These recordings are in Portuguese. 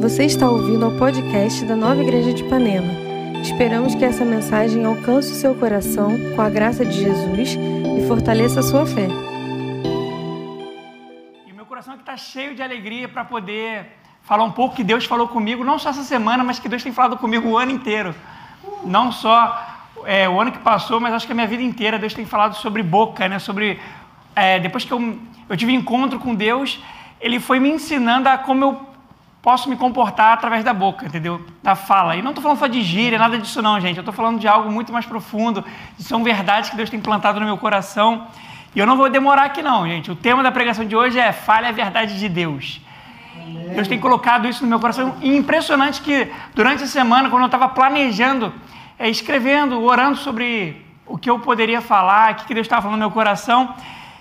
Você está ouvindo ao podcast da Nova Igreja de Ipanema. Esperamos que essa mensagem alcance o seu coração com a graça de Jesus e fortaleça a sua fé. E meu coração aqui está cheio de alegria para poder falar um pouco que Deus falou comigo, não só essa semana, mas que Deus tem falado comigo o ano inteiro. Não só é, o ano que passou, mas acho que a minha vida inteira Deus tem falado sobre boca, né? Sobre é, depois que eu, eu tive encontro com Deus, Ele foi me ensinando a como eu posso me comportar através da boca, entendeu? Da fala. E não estou falando só de gíria, nada disso não, gente. Eu estou falando de algo muito mais profundo. São verdades que Deus tem plantado no meu coração. E eu não vou demorar aqui não, gente. O tema da pregação de hoje é Fale a Verdade de Deus. Deus tem colocado isso no meu coração. E impressionante que durante a semana, quando eu estava planejando, é, escrevendo, orando sobre o que eu poderia falar, o que Deus estava falando no meu coração,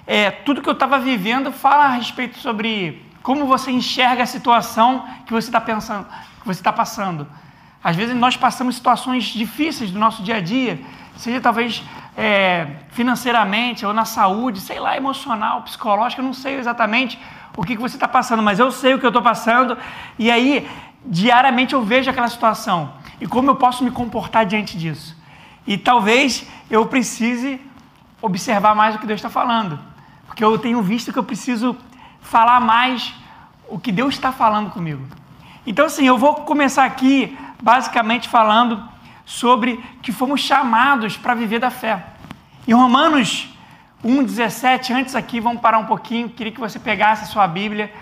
é, tudo que eu estava vivendo fala a respeito sobre como você enxerga a situação que você está pensando, que você está passando. Às vezes nós passamos situações difíceis do nosso dia a dia, seja talvez é, financeiramente ou na saúde, sei lá, emocional, psicológica, eu não sei exatamente o que, que você está passando, mas eu sei o que eu estou passando, e aí diariamente eu vejo aquela situação e como eu posso me comportar diante disso. E talvez eu precise observar mais o que Deus está falando, porque eu tenho visto que eu preciso falar mais o que Deus está falando comigo. Então, assim, eu vou começar aqui basicamente falando sobre que fomos chamados para viver da fé. Em Romanos 1,17, antes aqui, vamos parar um pouquinho, queria que você pegasse a sua Bíblia,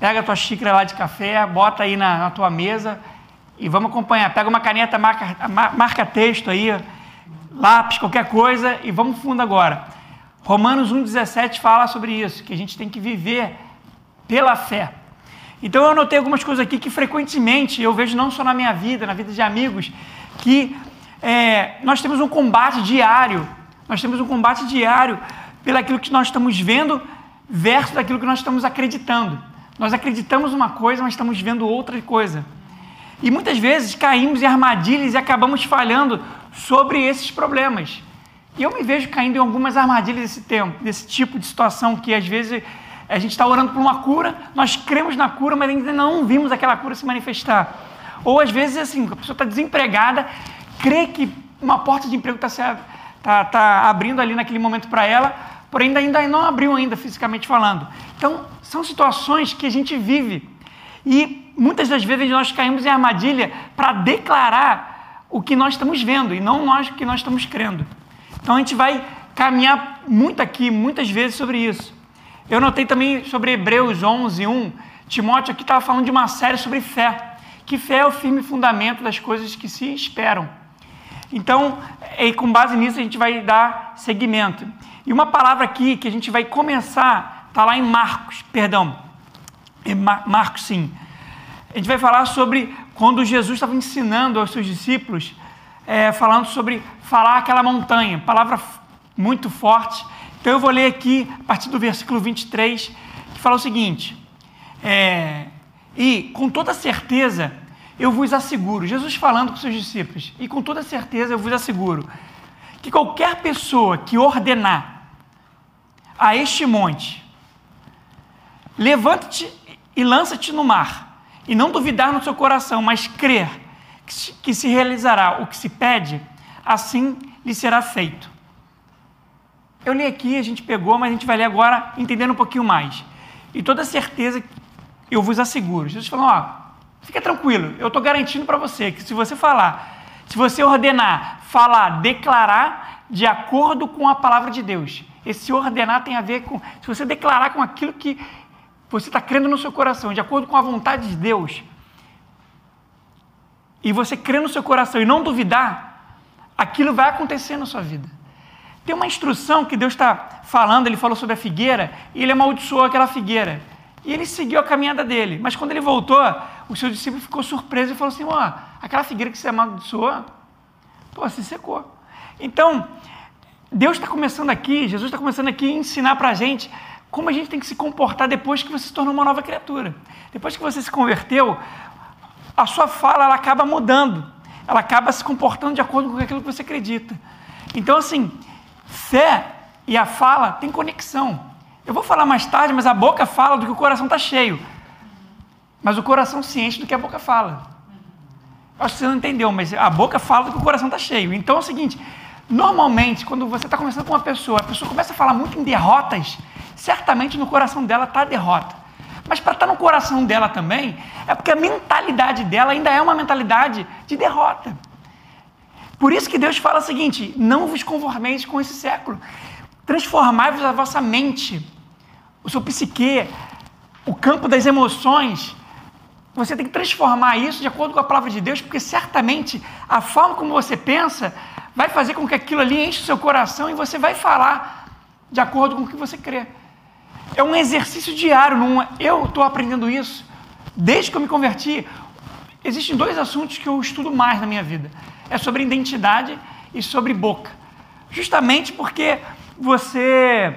pega a tua xícara lá de café, bota aí na, na tua mesa e vamos acompanhar. Pega uma caneta, marca, marca texto aí, lápis, qualquer coisa e vamos fundo agora. Romanos 1,17 fala sobre isso, que a gente tem que viver pela fé. Então eu anotei algumas coisas aqui que frequentemente eu vejo não só na minha vida, na vida de amigos, que é, nós temos um combate diário, nós temos um combate diário pelaquilo que nós estamos vendo versus daquilo que nós estamos acreditando. Nós acreditamos uma coisa, mas estamos vendo outra coisa. E muitas vezes caímos em armadilhas e acabamos falhando sobre esses problemas. E eu me vejo caindo em algumas armadilhas desse tempo, desse tipo de situação que às vezes a gente está orando por uma cura, nós cremos na cura, mas ainda não vimos aquela cura se manifestar. Ou às vezes assim, a pessoa está desempregada, crê que uma porta de emprego está tá, tá abrindo ali naquele momento para ela, porém ainda não abriu ainda fisicamente falando. Então, são situações que a gente vive. E muitas das vezes nós caímos em armadilha para declarar o que nós estamos vendo e não nós o que nós estamos crendo. Então a gente vai caminhar muito aqui, muitas vezes sobre isso. Eu notei também sobre Hebreus 11, 1. Timóteo aqui estava falando de uma série sobre fé. Que fé é o firme fundamento das coisas que se esperam. Então, e com base nisso, a gente vai dar seguimento. E uma palavra aqui que a gente vai começar, está lá em Marcos, perdão, Marcos sim. A gente vai falar sobre quando Jesus estava ensinando aos seus discípulos é, falando sobre falar aquela montanha, palavra muito forte. Então eu vou ler aqui a partir do versículo 23, que fala o seguinte: é, E com toda certeza eu vos asseguro, Jesus falando com seus discípulos, e com toda certeza eu vos asseguro, que qualquer pessoa que ordenar a este monte, levanta-te e lança-te no mar, e não duvidar no seu coração, mas crer que se realizará o que se pede, assim lhe será feito. Eu li aqui, a gente pegou, mas a gente vai ler agora entendendo um pouquinho mais. E toda certeza, eu vos asseguro. Jesus falou: ó, fica tranquilo, eu estou garantindo para você que se você falar, se você ordenar, falar, declarar de acordo com a palavra de Deus, esse ordenar tem a ver com, se você declarar com aquilo que você está crendo no seu coração, de acordo com a vontade de Deus, e você crer no seu coração e não duvidar, aquilo vai acontecer na sua vida. Tem uma instrução que Deus está falando, ele falou sobre a figueira, e ele amaldiçoou aquela figueira. E ele seguiu a caminhada dele. Mas quando ele voltou, o seu discípulo ficou surpreso e falou assim: Ó, aquela figueira que você amaldiçoou, pô, se secou. Então, Deus está começando aqui, Jesus está começando aqui a ensinar para a gente como a gente tem que se comportar depois que você se tornou uma nova criatura. Depois que você se converteu, a sua fala ela acaba mudando, ela acaba se comportando de acordo com aquilo que você acredita. Então, assim, fé e a fala têm conexão. Eu vou falar mais tarde, mas a boca fala do que o coração está cheio. mas o coração se enche do que a boca fala. Acho que você não entendeu, mas a boca fala do que o coração está cheio. Então é o seguinte: normalmente, quando você está conversando com uma pessoa, a pessoa começa a falar muito em derrotas, certamente no coração dela está a derrota. Mas para estar tá no coração dela também, é porque a mentalidade dela ainda é uma mentalidade de derrota. Por isso que Deus fala o seguinte: não vos conformeis com esse século, transformai-vos a vossa mente, o seu psique, o campo das emoções, você tem que transformar isso de acordo com a palavra de Deus, porque certamente a forma como você pensa vai fazer com que aquilo ali enche o seu coração e você vai falar de acordo com o que você crê. É um exercício diário. Não, é? eu estou aprendendo isso desde que eu me converti. Existem dois assuntos que eu estudo mais na minha vida: é sobre identidade e sobre boca. Justamente porque você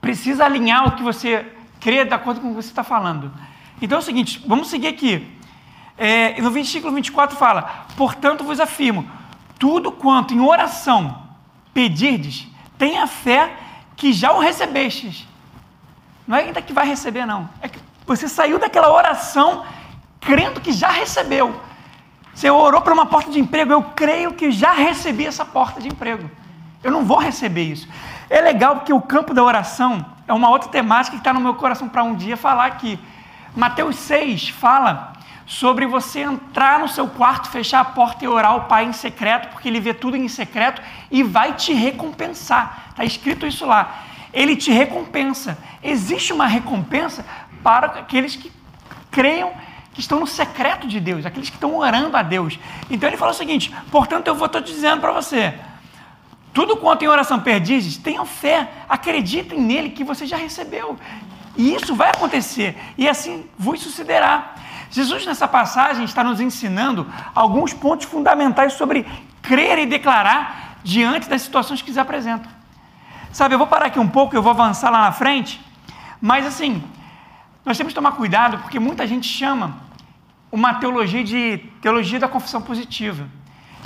precisa alinhar o que você crê de acordo com o que você está falando. Então é o seguinte, vamos seguir aqui. É, no versículo 24 fala: Portanto vos afirmo, tudo quanto em oração pedirdes, tenha fé que já o recebestes. Não é ainda que vai receber, não. É que você saiu daquela oração crendo que já recebeu. Você orou para uma porta de emprego, eu creio que já recebi essa porta de emprego. Eu não vou receber isso. É legal porque o campo da oração é uma outra temática que está no meu coração para um dia falar aqui. Mateus 6 fala sobre você entrar no seu quarto, fechar a porta e orar ao Pai em secreto, porque Ele vê tudo em secreto e vai te recompensar. Está escrito isso lá. Ele te recompensa. Existe uma recompensa para aqueles que creiam que estão no secreto de Deus, aqueles que estão orando a Deus. Então ele fala o seguinte: portanto, eu vou estar dizendo para você. Tudo quanto em oração perdizes, tenham fé, acreditem nele que você já recebeu. E isso vai acontecer, e assim vos sucederá. Jesus, nessa passagem, está nos ensinando alguns pontos fundamentais sobre crer e declarar diante das situações que se apresentam. Sabe, eu vou parar aqui um pouco, eu vou avançar lá na frente, mas assim, nós temos que tomar cuidado porque muita gente chama uma teologia de teologia da confissão positiva.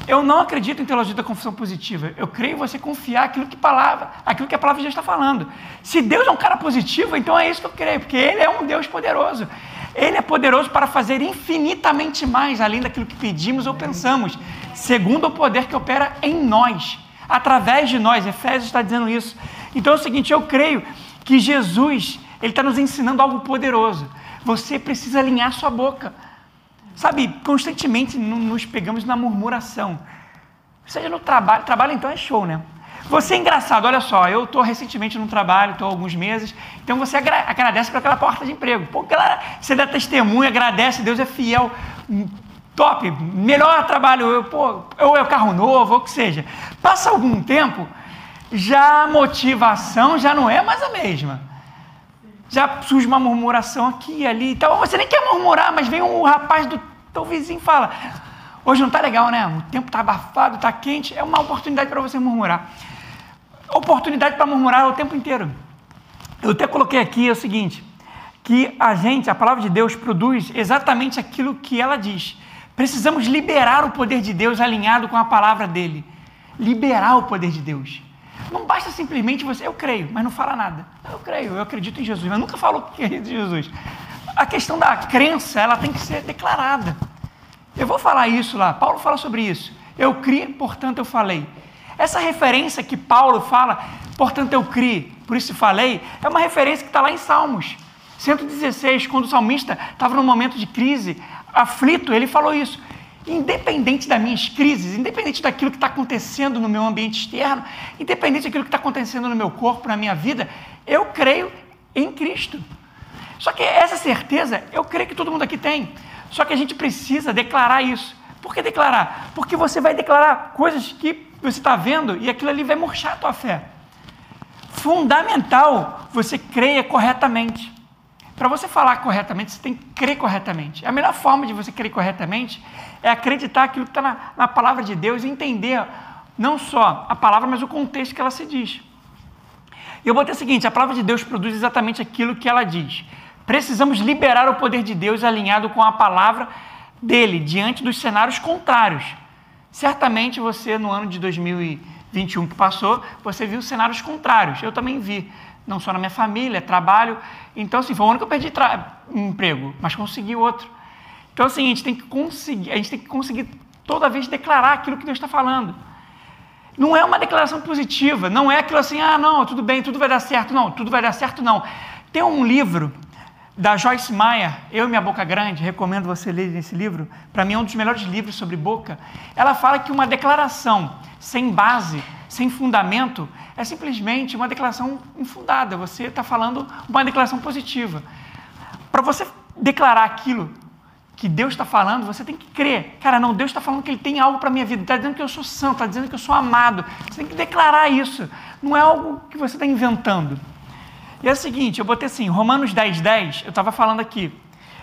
Eu não acredito em teologia da confissão positiva. Eu creio em você confiar aquilo que palavra, aquilo que a palavra Deus está falando. Se Deus é um cara positivo, então é isso que eu creio, porque Ele é um Deus poderoso. Ele é poderoso para fazer infinitamente mais além daquilo que pedimos ou pensamos, segundo o poder que opera em nós, através de nós. Efésios está dizendo isso. Então é o seguinte, eu creio que Jesus, ele está nos ensinando algo poderoso. Você precisa alinhar sua boca. Sabe, constantemente nos pegamos na murmuração. Seja no trabalho, trabalho então é show, né? Você é engraçado, olha só, eu estou recentemente no trabalho, estou há alguns meses, então você agra agradece por aquela porta de emprego. Pô, galera, você dá testemunho, agradece, Deus é fiel, top, melhor trabalho, ou é o carro novo, ou o que seja. Passa algum tempo, já a motivação já não é mais a mesma já surge uma murmuração aqui e ali e tal. Você nem quer murmurar, mas vem um rapaz do teu vizinho e fala: Hoje não está legal, né? O tempo está abafado, está quente. É uma oportunidade para você murmurar. Oportunidade para murmurar o tempo inteiro. Eu até coloquei aqui é o seguinte: que a gente, a palavra de Deus, produz exatamente aquilo que ela diz. Precisamos liberar o poder de Deus alinhado com a palavra dele. Liberar o poder de Deus. Não basta simplesmente você, eu creio, mas não fala nada. Eu creio, eu acredito em Jesus, mas nunca falou que acredita em Jesus. A questão da crença, ela tem que ser declarada. Eu vou falar isso lá, Paulo fala sobre isso. Eu criei, portanto eu falei. Essa referência que Paulo fala, portanto eu criei, por isso falei, é uma referência que está lá em Salmos 116, quando o salmista estava num momento de crise, aflito, ele falou isso independente das minhas crises, independente daquilo que está acontecendo no meu ambiente externo, independente daquilo que está acontecendo no meu corpo, na minha vida, eu creio em Cristo. Só que essa certeza, eu creio que todo mundo aqui tem. Só que a gente precisa declarar isso. Por que declarar? Porque você vai declarar coisas que você está vendo e aquilo ali vai murchar a tua fé. Fundamental você creia corretamente. Para você falar corretamente, você tem que crer corretamente. A melhor forma de você crer corretamente é acreditar aquilo que está na, na palavra de Deus e entender não só a palavra, mas o contexto que ela se diz. E eu botei o seguinte: a palavra de Deus produz exatamente aquilo que ela diz. Precisamos liberar o poder de Deus alinhado com a palavra dele, diante dos cenários contrários. Certamente você, no ano de 2021 que passou, você viu cenários contrários. Eu também vi não só na minha família, trabalho. Então, assim, foi o ano que eu perdi um emprego, mas consegui outro. Então, assim, a gente tem que conseguir, a gente tem que conseguir toda vez declarar aquilo que Deus está falando. Não é uma declaração positiva, não é aquilo assim, ah, não, tudo bem, tudo vai dar certo. Não, tudo vai dar certo, não. Tem um livro da Joyce Meyer, Eu e Minha Boca Grande, recomendo você ler esse livro, para mim é um dos melhores livros sobre boca. Ela fala que uma declaração sem base, sem fundamento, é simplesmente uma declaração infundada. Você está falando uma declaração positiva. Para você declarar aquilo que Deus está falando, você tem que crer. Cara, não, Deus está falando que Ele tem algo para a minha vida, está dizendo que eu sou santo, está dizendo que eu sou amado. Você tem que declarar isso. Não é algo que você está inventando. E é o seguinte, eu botei assim, Romanos 10, 10, eu estava falando aqui,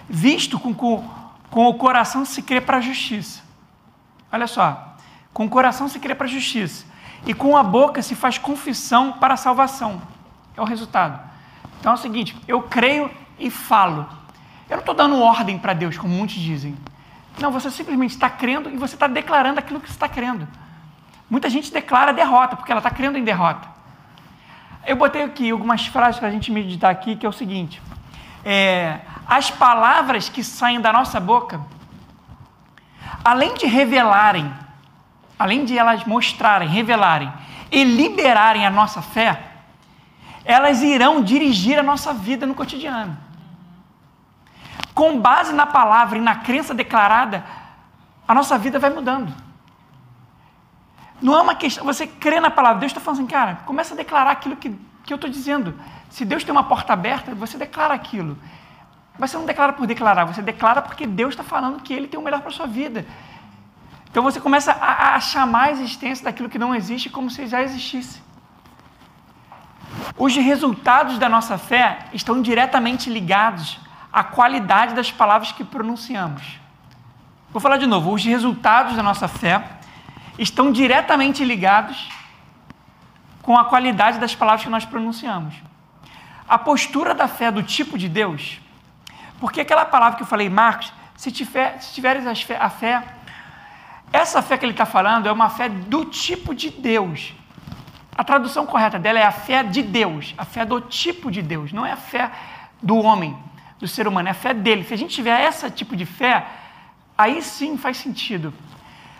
visto com, com, com o coração se crê para a justiça. Olha só, com o coração se crê para a justiça, e com a boca se faz confissão para a salvação. É o resultado. Então é o seguinte, eu creio e falo. Eu não estou dando ordem para Deus, como muitos dizem. Não, você simplesmente está crendo e você está declarando aquilo que você está crendo. Muita gente declara derrota, porque ela está crendo em derrota. Eu botei aqui algumas frases para a gente meditar aqui, que é o seguinte: é, as palavras que saem da nossa boca, além de revelarem, além de elas mostrarem, revelarem e liberarem a nossa fé, elas irão dirigir a nossa vida no cotidiano. Com base na palavra e na crença declarada, a nossa vida vai mudando. Não é uma questão, você crê na palavra, Deus está falando assim, cara, começa a declarar aquilo que, que eu estou dizendo. Se Deus tem uma porta aberta, você declara aquilo. Mas você não declara por declarar, você declara porque Deus está falando que Ele tem o melhor para a sua vida. Então você começa a, a chamar a existência daquilo que não existe como se já existisse. Os resultados da nossa fé estão diretamente ligados à qualidade das palavras que pronunciamos. Vou falar de novo. Os resultados da nossa fé estão diretamente ligados com a qualidade das palavras que nós pronunciamos. A postura da fé do tipo de Deus, porque aquela palavra que eu falei, Marcos, se, tiver, se tiveres a fé, essa fé que ele está falando é uma fé do tipo de Deus. A tradução correta dela é a fé de Deus, a fé do tipo de Deus, não é a fé do homem, do ser humano, é a fé dele. Se a gente tiver esse tipo de fé, aí sim faz sentido.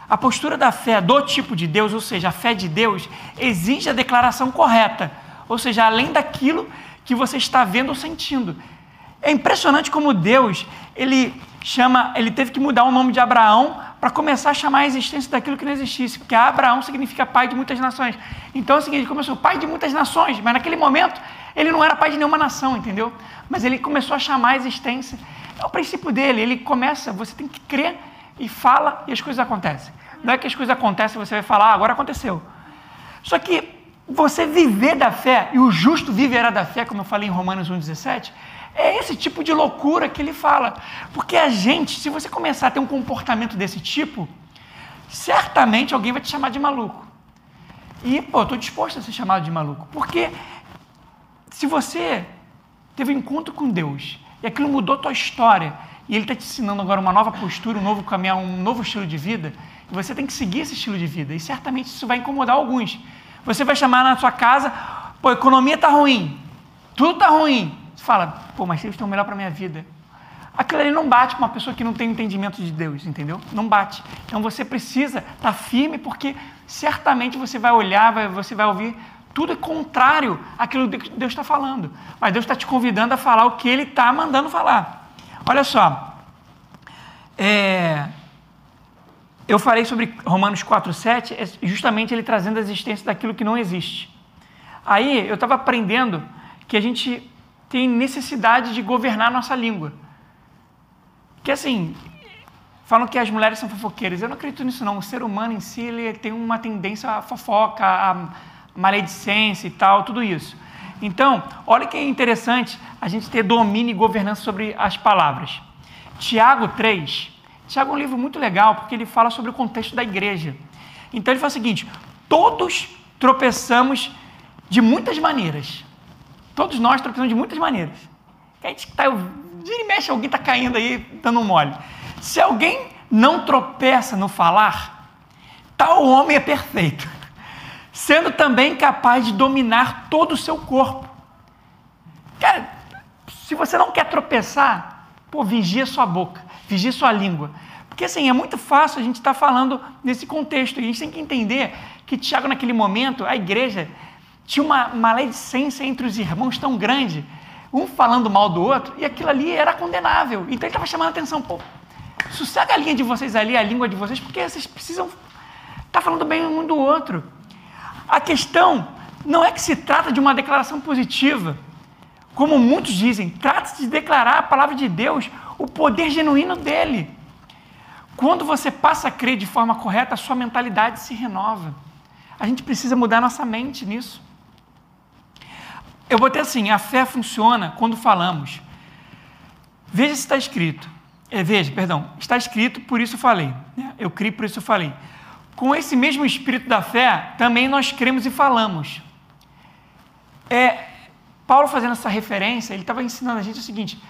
A postura da fé do tipo de Deus, ou seja, a fé de Deus, exige a declaração correta, ou seja, além daquilo que você está vendo ou sentindo. É impressionante como Deus, ele chama, ele teve que mudar o nome de Abraão para começar a chamar a existência daquilo que não existisse, porque Abraão significa pai de muitas nações. Então é o seguinte, ele começou pai de muitas nações, mas naquele momento ele não era pai de nenhuma nação, entendeu? Mas ele começou a chamar a existência. É o princípio dele, ele começa, você tem que crer e fala e as coisas acontecem. Não é que as coisas acontecem e você vai falar, ah, agora aconteceu. Só que você viver da fé, e o justo viverá da fé, como eu falei em Romanos 1,17, é esse tipo de loucura que ele fala. Porque a gente, se você começar a ter um comportamento desse tipo, certamente alguém vai te chamar de maluco. E, pô, eu estou disposto a ser chamado de maluco. Porque se você teve um encontro com Deus e aquilo mudou a tua história, e Ele está te ensinando agora uma nova postura, um novo caminho, um novo estilo de vida, e você tem que seguir esse estilo de vida. E certamente isso vai incomodar alguns. Você vai chamar na sua casa, pô, a economia está ruim, tudo está ruim. Você fala, pô, mas eles estão melhor para a minha vida. Aquilo ali não bate com uma pessoa que não tem entendimento de Deus, entendeu? Não bate. Então você precisa estar tá firme, porque certamente você vai olhar, vai, você vai ouvir tudo é contrário àquilo que Deus está falando. Mas Deus está te convidando a falar o que Ele está mandando falar. Olha só, é, eu falei sobre Romanos 4,7, é justamente ele trazendo a existência daquilo que não existe. Aí eu estava aprendendo que a gente tem necessidade de governar a nossa língua. Que assim, falam que as mulheres são fofoqueiras. Eu não acredito nisso não. O ser humano em si ele tem uma tendência à fofoca, à maledicência e tal, tudo isso. Então, olha que interessante a gente ter domínio e governança sobre as palavras. Tiago 3. Tiago é um livro muito legal porque ele fala sobre o contexto da igreja. Então ele fala o seguinte: todos tropeçamos de muitas maneiras. Todos nós tropeçamos de muitas maneiras. A gente está, vira mexe, alguém está caindo aí, dando um mole. Se alguém não tropeça no falar, tal homem é perfeito sendo também capaz de dominar todo o seu corpo. Cara, se você não quer tropeçar, pô, vigia sua boca, vigia sua língua. Porque assim, é muito fácil a gente estar tá falando nesse contexto. E a gente tem que entender que Tiago, naquele momento, a igreja tinha uma maledicência entre os irmãos tão grande, um falando mal do outro, e aquilo ali era condenável. Então ele estava chamando a atenção, pô, sossega a linha de vocês ali, a língua de vocês, porque vocês precisam estar tá falando bem um do outro. A questão não é que se trata de uma declaração positiva, como muitos dizem, trata-se de declarar a palavra de Deus, o poder genuíno dele. Quando você passa a crer de forma correta, a sua mentalidade se renova. A gente precisa mudar nossa mente nisso. Eu botei assim: a fé funciona quando falamos. Veja se está escrito. É, veja, perdão, está escrito, por isso falei. Né? Eu criei, por isso falei. Com esse mesmo espírito da fé, também nós cremos e falamos. É, Paulo fazendo essa referência, ele estava ensinando a gente o seguinte: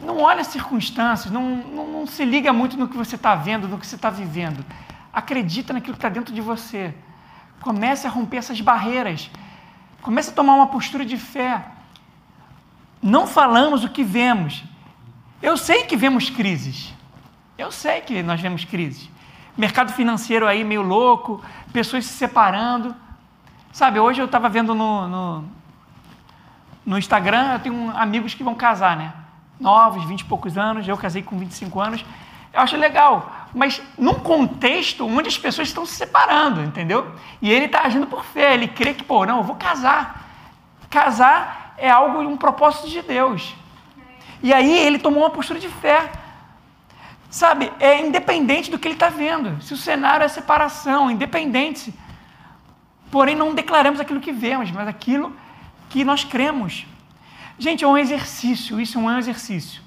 não olha as circunstâncias, não, não, não se liga muito no que você está vendo, no que você está vivendo. Acredita naquilo que está dentro de você. Comece a romper essas barreiras. Comece a tomar uma postura de fé. Não falamos o que vemos. Eu sei que vemos crises. Eu sei que nós vemos crises. Mercado financeiro aí meio louco, pessoas se separando. Sabe, hoje eu estava vendo no, no, no Instagram, eu tenho amigos que vão casar, né? novos, 20 e poucos anos, eu casei com 25 anos. Eu acho legal, mas num contexto onde as pessoas estão se separando, entendeu? E ele está agindo por fé, ele crê que, pô, não, eu vou casar. Casar é algo, um propósito de Deus. E aí ele tomou uma postura de fé. Sabe, é independente do que ele está vendo. Se o cenário é separação, independente. Porém, não declaramos aquilo que vemos, mas aquilo que nós cremos. Gente, é um exercício, isso é um exercício.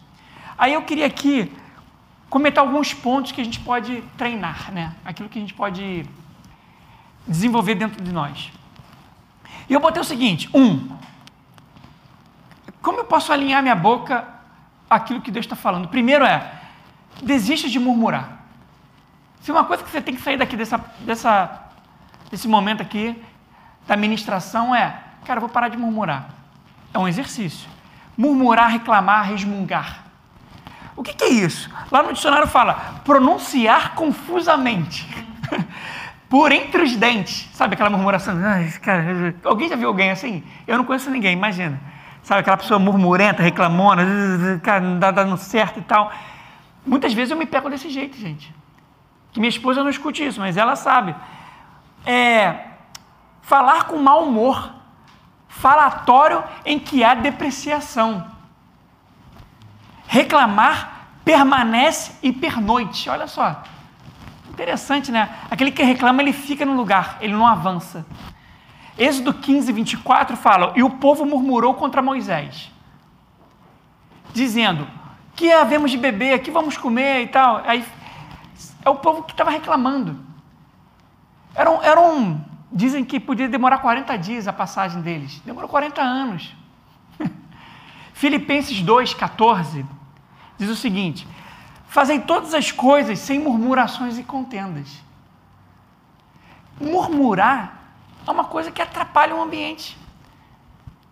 Aí eu queria aqui comentar alguns pontos que a gente pode treinar, né? Aquilo que a gente pode desenvolver dentro de nós. E eu botei o seguinte: um, como eu posso alinhar minha boca àquilo que Deus está falando? Primeiro é, desiste de murmurar. Se uma coisa que você tem que sair daqui dessa, dessa, desse momento aqui, da ministração, é, cara, eu vou parar de murmurar. É um exercício. Murmurar, reclamar, resmungar. O que, que é isso? Lá no dicionário fala pronunciar confusamente. Por entre os dentes. Sabe aquela murmuração? cara, alguém já viu alguém assim? Eu não conheço ninguém, imagina. Sabe aquela pessoa murmurenta, reclamona, cara, não dá dando certo e tal. Muitas vezes eu me pego desse jeito, gente. Que minha esposa não escute isso, mas ela sabe. É, falar com mau humor falatório em que há depreciação. Reclamar permanece e pernoite. Olha só. Interessante, né? Aquele que reclama, ele fica no lugar, ele não avança. Êxodo 15, 24 fala: E o povo murmurou contra Moisés, dizendo: Que havemos de beber, que vamos comer e tal. Aí é o povo que estava reclamando. Era um, era um Dizem que podia demorar 40 dias a passagem deles. Demorou 40 anos. Filipenses 2,14 diz o seguinte: Fazem todas as coisas sem murmurações e contendas. Murmurar é uma coisa que atrapalha o ambiente.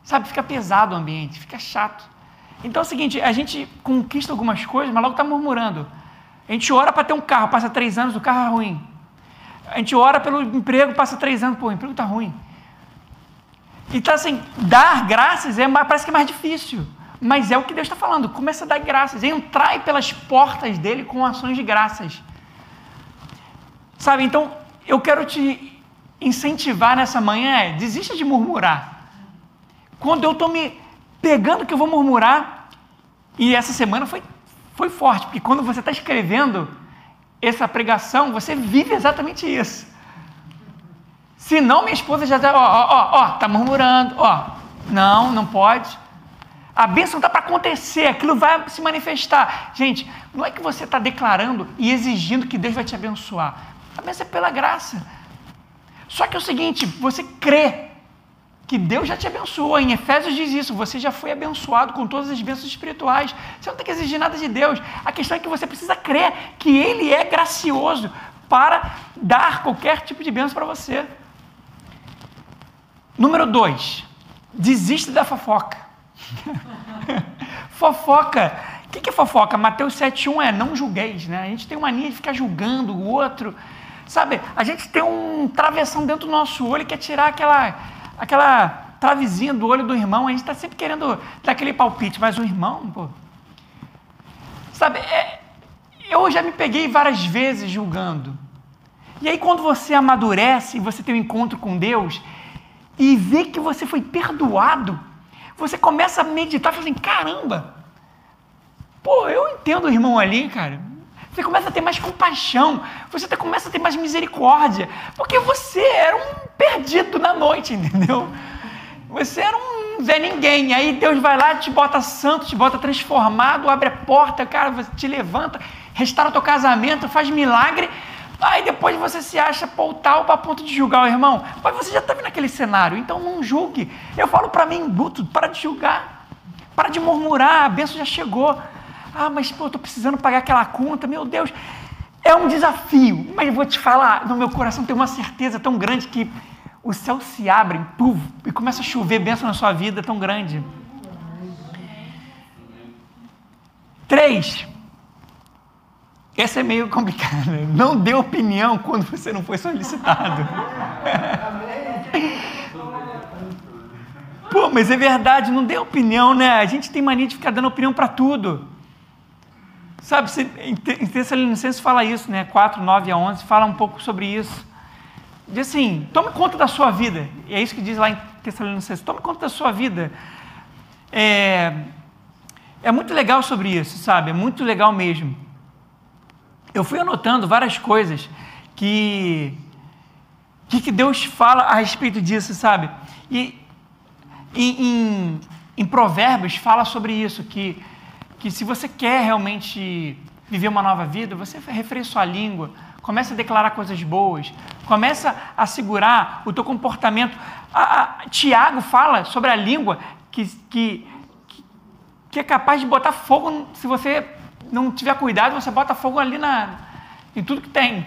Sabe, fica pesado o ambiente, fica chato. Então é o seguinte: a gente conquista algumas coisas, mas logo está murmurando. A gente ora para ter um carro, passa três anos, o carro é ruim. A gente ora pelo emprego, passa três anos, pô, o emprego está ruim. Então, assim, dar graças é, parece que é mais difícil. Mas é o que Deus está falando. Começa a dar graças. Entrai pelas portas dele com ações de graças. Sabe, então, eu quero te incentivar nessa manhã desista de murmurar. Quando eu estou me pegando que eu vou murmurar, e essa semana foi, foi forte, porque quando você está escrevendo, essa pregação, você vive exatamente isso. Se não, minha esposa já está, ó, ó, ó, está murmurando, ó, não, não pode. A bênção está para acontecer, aquilo vai se manifestar. Gente, não é que você está declarando e exigindo que Deus vai te abençoar. A bênção é pela graça. Só que é o seguinte, você crê que Deus já te abençoou. Em Efésios diz isso, você já foi abençoado com todas as bênçãos espirituais. Você não tem que exigir nada de Deus. A questão é que você precisa crer que Ele é gracioso para dar qualquer tipo de bênção para você. Número dois, desiste da fofoca. fofoca. O que é fofoca? Mateus 7,1 é não julgueis, né? A gente tem uma mania de ficar julgando o outro. Sabe, a gente tem um travessão dentro do nosso olho que é tirar aquela, aquela travezinha do olho do irmão. A gente está sempre querendo dar aquele palpite, mas o irmão, pô. Sabe, é, eu já me peguei várias vezes julgando. E aí, quando você amadurece e você tem um encontro com Deus e vê que você foi perdoado, você começa a meditar e fala assim: caramba, pô, eu entendo o irmão ali, cara. Você começa a ter mais compaixão, você começa a ter mais misericórdia, porque você era um perdido na noite, entendeu? Você era um Zé Ninguém. Aí Deus vai lá, te bota santo, te bota transformado, abre a porta, cara, você te levanta, restaura teu casamento, faz milagre. Aí depois você se acha pautal para ponto de julgar o irmão. Mas você já estava naquele cenário, então não julgue. Eu falo para mim, Guto, para de julgar, para de murmurar, a benção já chegou. Ah, mas pô, eu estou precisando pagar aquela conta, meu Deus. É um desafio, mas eu vou te falar, no meu coração tem uma certeza tão grande que o céu se abre puf, e começa a chover bênção na sua vida tão grande. Três. Essa é meio complicada. Não dê opinião quando você não foi solicitado. Pô, mas é verdade, não dê opinião, né? A gente tem mania de ficar dando opinião para tudo. Sabe, em Tessalonicenses fala isso, né? 4, 9 a 11, fala um pouco sobre isso. Diz assim, tome conta da sua vida. E é isso que diz lá em Tessalonicenses, tome conta da sua vida. É, é muito legal sobre isso, sabe? É muito legal mesmo. Eu fui anotando várias coisas que, que Deus fala a respeito disso, sabe? E em, em, em Provérbios fala sobre isso, que que se você quer realmente viver uma nova vida, você refreia sua língua, começa a declarar coisas boas, começa a segurar o teu comportamento. A, a, Tiago fala sobre a língua que, que, que é capaz de botar fogo, se você não tiver cuidado, você bota fogo ali na, em tudo que tem.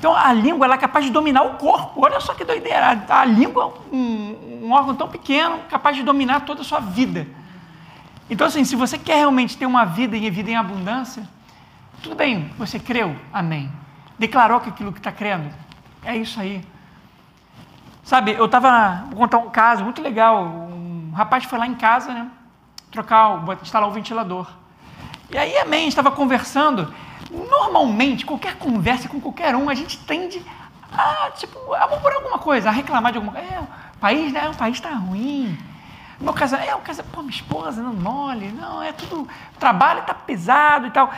Então a língua ela é capaz de dominar o corpo. Olha só que doideira. A, língua é um, um órgão tão pequeno, capaz de dominar toda a sua vida. Então, assim, se você quer realmente ter uma vida e vida em abundância, tudo bem, você creu, amém. Declarou que aquilo que está crendo, é isso aí. Sabe, eu estava, vou contar um caso muito legal. Um rapaz foi lá em casa, né? Trocar, instalar o ventilador. E aí, amém, estava conversando. Normalmente, qualquer conversa com qualquer um, a gente tende a, tipo, a murmurar alguma coisa, a reclamar de alguma coisa. É, o país, né? O país está ruim meu casamento, é o casamento, pô, minha esposa não mole, não, é tudo, trabalho está pesado e tal.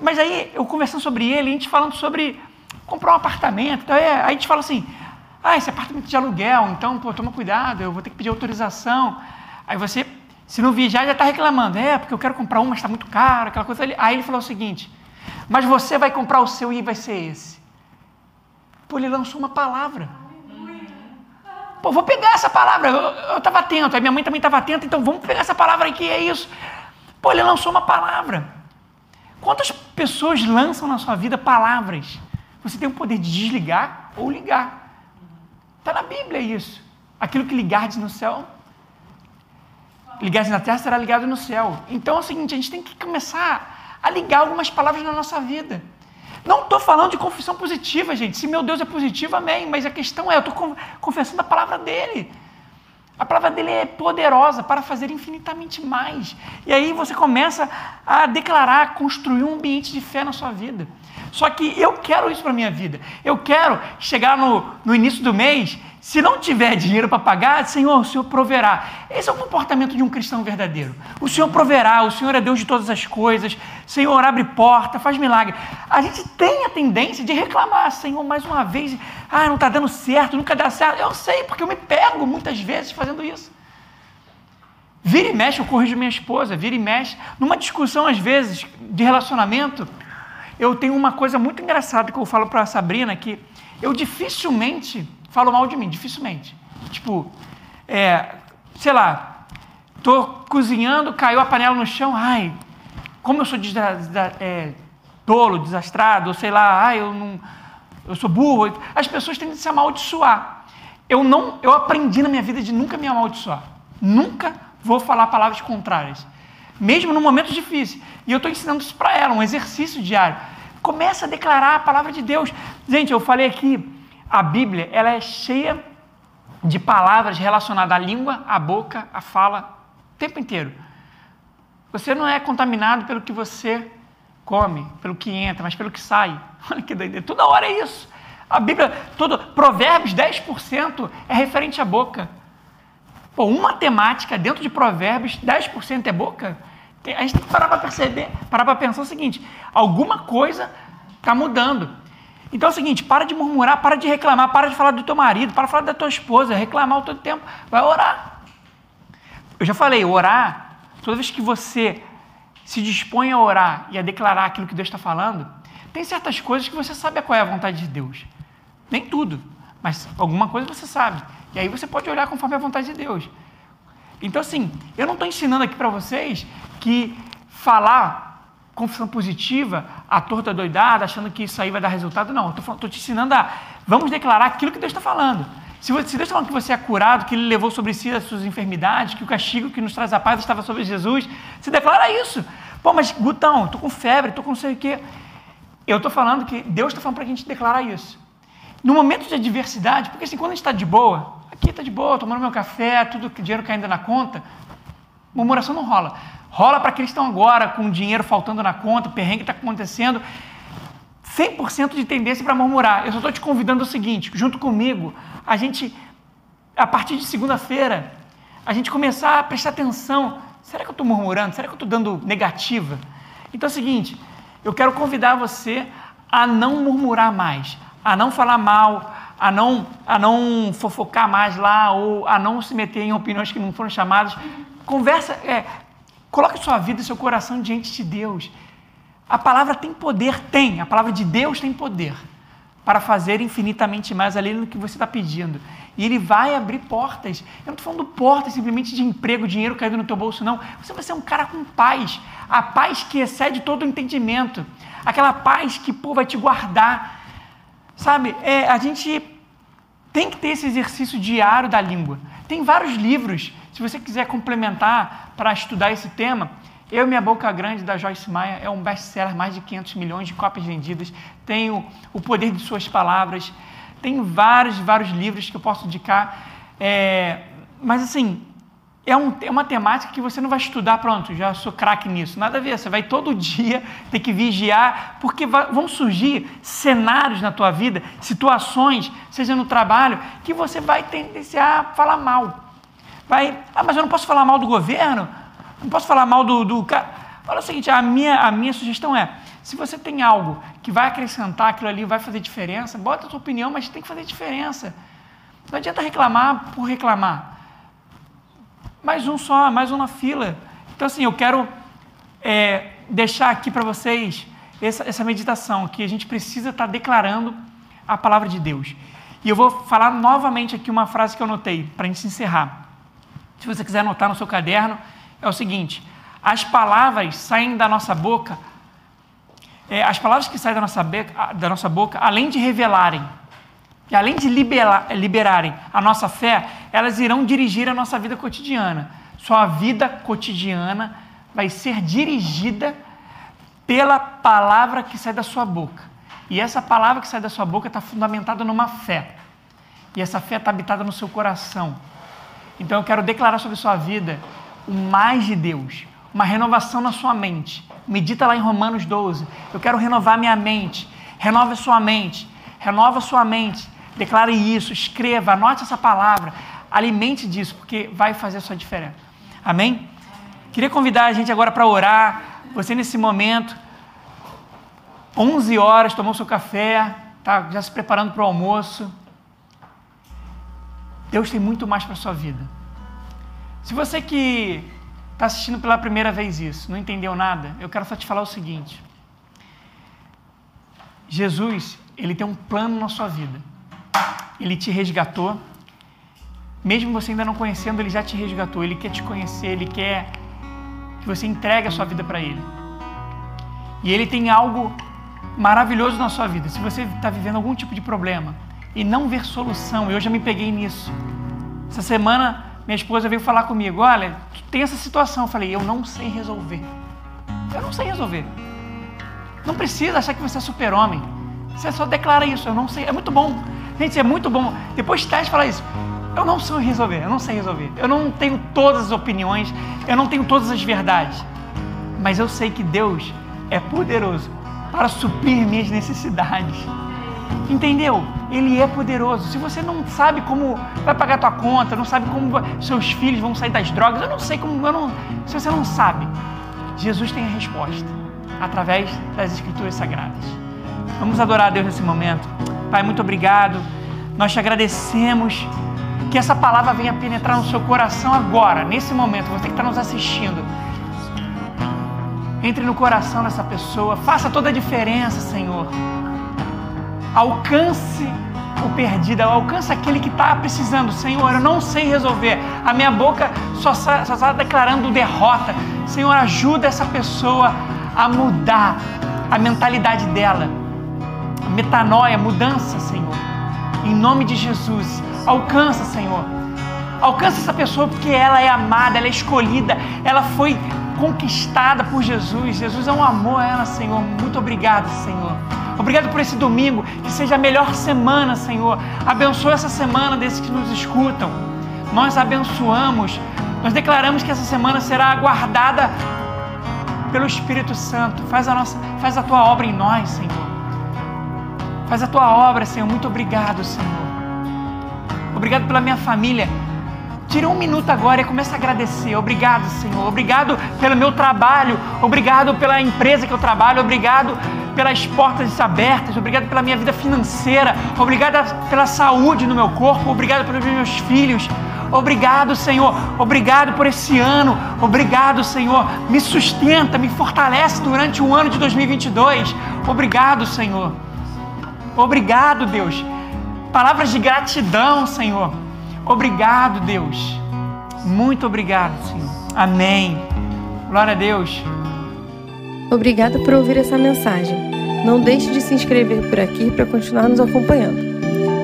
Mas aí, eu conversando sobre ele, a gente falando sobre comprar um apartamento, então, é, aí a gente fala assim, ah, esse apartamento de aluguel, então, pô, toma cuidado, eu vou ter que pedir autorização. Aí você, se não viajar, já está reclamando, é, porque eu quero comprar um, mas está muito caro, aquela coisa. Aí ele falou o seguinte, mas você vai comprar o seu e vai ser esse. Pô, ele lançou uma palavra. Pô, vou pegar essa palavra. Eu estava atento, a minha mãe também estava atenta, então vamos pegar essa palavra aqui, é isso. Pô, ele lançou uma palavra. Quantas pessoas lançam na sua vida palavras? Você tem o poder de desligar ou ligar. Está na Bíblia isso. Aquilo que ligardes no céu, ligardes na terra será ligado no céu. Então é o seguinte, a gente tem que começar a ligar algumas palavras na nossa vida. Não estou falando de confissão positiva, gente. Se meu Deus é positivo, amém. Mas a questão é, eu estou confessando a palavra dele. A palavra dele é poderosa para fazer infinitamente mais. E aí você começa a declarar, construir um ambiente de fé na sua vida. Só que eu quero isso para minha vida. Eu quero chegar no, no início do mês se não tiver dinheiro para pagar, Senhor, o Senhor proverá. Esse é o comportamento de um cristão verdadeiro. O Senhor proverá, o Senhor é Deus de todas as coisas. Senhor, abre porta, faz milagre. A gente tem a tendência de reclamar, Senhor, mais uma vez, ah, não está dando certo, nunca dá certo. Eu sei, porque eu me pego muitas vezes fazendo isso. Vira e mexe, eu corrijo minha esposa, vira e mexe. Numa discussão, às vezes, de relacionamento, eu tenho uma coisa muito engraçada que eu falo para a Sabrina, que eu dificilmente falam mal de mim, dificilmente. Tipo, é, sei lá, tô cozinhando, caiu a panela no chão, ai, como eu sou desda, desda, é, tolo, desastrado, sei lá, ai, eu não, eu sou burro. As pessoas tendem a se amaldiçoar. Eu não, eu aprendi na minha vida de nunca me amaldiçoar. Nunca vou falar palavras contrárias. Mesmo no momento difícil. E eu estou ensinando isso para ela, um exercício diário. Começa a declarar a palavra de Deus. Gente, eu falei aqui, a Bíblia ela é cheia de palavras relacionadas à língua, à boca, à fala, o tempo inteiro. Você não é contaminado pelo que você come, pelo que entra, mas pelo que sai. Olha que doideira. Toda hora é isso. A Bíblia, todo, Provérbios 10% é referente à boca. Pô, uma temática dentro de Provérbios, 10% é boca. A gente tem que parar para perceber, parar para pensar o seguinte: alguma coisa está mudando. Então é o seguinte, para de murmurar, para de reclamar, para de falar do teu marido, para de falar da tua esposa, reclamar o todo tempo, vai orar. Eu já falei, orar, toda vez que você se dispõe a orar e a declarar aquilo que Deus está falando, tem certas coisas que você sabe qual é a vontade de Deus. Nem tudo, mas alguma coisa você sabe. E aí você pode olhar conforme a vontade de Deus. Então, assim, eu não estou ensinando aqui para vocês que falar confissão positiva, a torta doidada, achando que isso aí vai dar resultado. Não, estou te ensinando a. Vamos declarar aquilo que Deus está falando. Se, se Deus está falando que você é curado, que Ele levou sobre si as suas enfermidades, que o castigo que nos traz a paz estava sobre Jesus, se declara isso. Pô, mas Gutão, estou com febre, estou com não sei o quê. Eu estou falando que Deus está falando para a gente declarar isso. No momento de adversidade, porque assim, quando a gente está de boa, aqui está de boa, tomando meu café, tudo dinheiro caindo na conta, murmuração não rola. Rola para aqueles que estão agora com dinheiro faltando na conta, perrengue está acontecendo. 100% de tendência para murmurar. Eu só estou te convidando o seguinte, junto comigo, a gente, a partir de segunda-feira, a gente começar a prestar atenção. Será que eu estou murmurando? Será que eu estou dando negativa? Então é o seguinte, eu quero convidar você a não murmurar mais, a não falar mal, a não, a não fofocar mais lá, ou a não se meter em opiniões que não foram chamadas. Conversa, é, coloque sua vida e seu coração diante de Deus. A palavra tem poder, tem. A palavra de Deus tem poder para fazer infinitamente mais além do que você está pedindo. E Ele vai abrir portas. Eu não estou falando portas simplesmente de emprego, dinheiro caindo no teu bolso, não. Você vai ser um cara com paz. A paz que excede todo o entendimento. Aquela paz que pô, vai te guardar. Sabe, é, a gente tem que ter esse exercício diário da língua. Tem vários livros, se você quiser complementar para estudar esse tema, eu Minha Boca Grande, da Joyce Meyer, é um best-seller, mais de 500 milhões de cópias vendidas. Tenho O Poder de Suas Palavras. Tem vários, vários livros que eu posso indicar. É, mas, assim, é, um, é, uma temática que você não vai estudar, pronto, já sou craque nisso. Nada a ver, você vai todo dia ter que vigiar, porque vai, vão surgir cenários na tua vida, situações, seja no trabalho, que você vai tendenciar a falar mal. Vai, ah, mas eu não posso falar mal do governo? Não posso falar mal do, do cara. Olha o seguinte, a minha, a minha sugestão é, se você tem algo que vai acrescentar aquilo ali, vai fazer diferença, bota a sua opinião, mas tem que fazer diferença. Não adianta reclamar por reclamar. Mais um só, mais um na fila. Então, assim, eu quero é, deixar aqui para vocês essa, essa meditação, que a gente precisa estar tá declarando a palavra de Deus. E eu vou falar novamente aqui uma frase que eu anotei, para a gente encerrar. Se você quiser anotar no seu caderno, é o seguinte: as palavras saem da nossa boca, é, as palavras que saem da nossa, beca, da nossa boca, além de revelarem, e além de liberar, liberarem a nossa fé, elas irão dirigir a nossa vida cotidiana. Sua vida cotidiana vai ser dirigida pela palavra que sai da sua boca. E essa palavra que sai da sua boca está fundamentada numa fé. E essa fé está habitada no seu coração. Então eu quero declarar sobre sua vida o mais de Deus, uma renovação na sua mente. Medita lá em Romanos 12. Eu quero renovar minha mente. Renova sua mente. Renova sua mente. Declare isso, escreva, anote essa palavra. Alimente disso, porque vai fazer a sua diferença. Amém? Queria convidar a gente agora para orar. Você nesse momento, 11 horas, tomou seu café, tá já se preparando para o almoço. Deus tem muito mais para a sua vida. Se você que está assistindo pela primeira vez isso, não entendeu nada, eu quero só te falar o seguinte. Jesus, ele tem um plano na sua vida. Ele te resgatou. Mesmo você ainda não conhecendo, ele já te resgatou. Ele quer te conhecer, ele quer que você entregue a sua vida para ele. E ele tem algo maravilhoso na sua vida. Se você está vivendo algum tipo de problema e não ver solução, eu já me peguei nisso. Essa semana minha esposa veio falar comigo: olha, tem essa situação. Eu falei, eu não sei resolver. Eu não sei resolver. Não precisa achar que você é super-homem. Você só declara isso, eu não sei. É muito bom. Gente, é muito bom. Depois de teste falar isso. Eu não sei resolver, eu não sei resolver. Eu não tenho todas as opiniões, eu não tenho todas as verdades. Mas eu sei que Deus é poderoso para suprir minhas necessidades. Entendeu? Ele é poderoso. Se você não sabe como vai pagar tua conta, não sabe como seus filhos vão sair das drogas, eu não sei como, não, se você não sabe, Jesus tem a resposta através das escrituras sagradas. Vamos adorar a Deus nesse momento. Pai, muito obrigado. Nós te agradecemos que essa palavra venha penetrar no seu coração agora, nesse momento. Você que está nos assistindo. Entre no coração dessa pessoa, faça toda a diferença, Senhor. Alcance o perdido, alcance aquele que está precisando. Senhor, eu não sei resolver. A minha boca só está declarando derrota. Senhor, ajuda essa pessoa a mudar a mentalidade dela. Metanoia, mudança, Senhor. Em nome de Jesus. Alcança, Senhor. Alcança essa pessoa porque ela é amada, ela é escolhida, ela foi conquistada por Jesus. Jesus é um amor a ela, Senhor. Muito obrigado, Senhor. Obrigado por esse domingo, que seja a melhor semana, Senhor. Abençoa essa semana desses que nos escutam. Nós abençoamos, nós declaramos que essa semana será guardada pelo Espírito Santo. Faz a nossa, faz a tua obra em nós, Senhor. Faz a tua obra, Senhor. Muito obrigado, Senhor. Obrigado pela minha família. Tira um minuto agora e começa a agradecer. Obrigado, Senhor. Obrigado pelo meu trabalho. Obrigado pela empresa que eu trabalho. Obrigado pelas portas abertas, obrigado pela minha vida financeira, obrigado pela saúde no meu corpo, obrigado pelos meus filhos. Obrigado, Senhor. Obrigado por esse ano. Obrigado, Senhor. Me sustenta, me fortalece durante o ano de 2022. Obrigado, Senhor. Obrigado, Deus. Palavras de gratidão, Senhor. Obrigado, Deus. Muito obrigado, Senhor. Amém. Glória a Deus. Obrigada por ouvir essa mensagem. Não deixe de se inscrever por aqui para continuar nos acompanhando.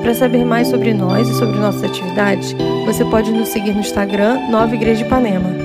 Para saber mais sobre nós e sobre nossas atividades, você pode nos seguir no Instagram Nova Igreja de Ipanema.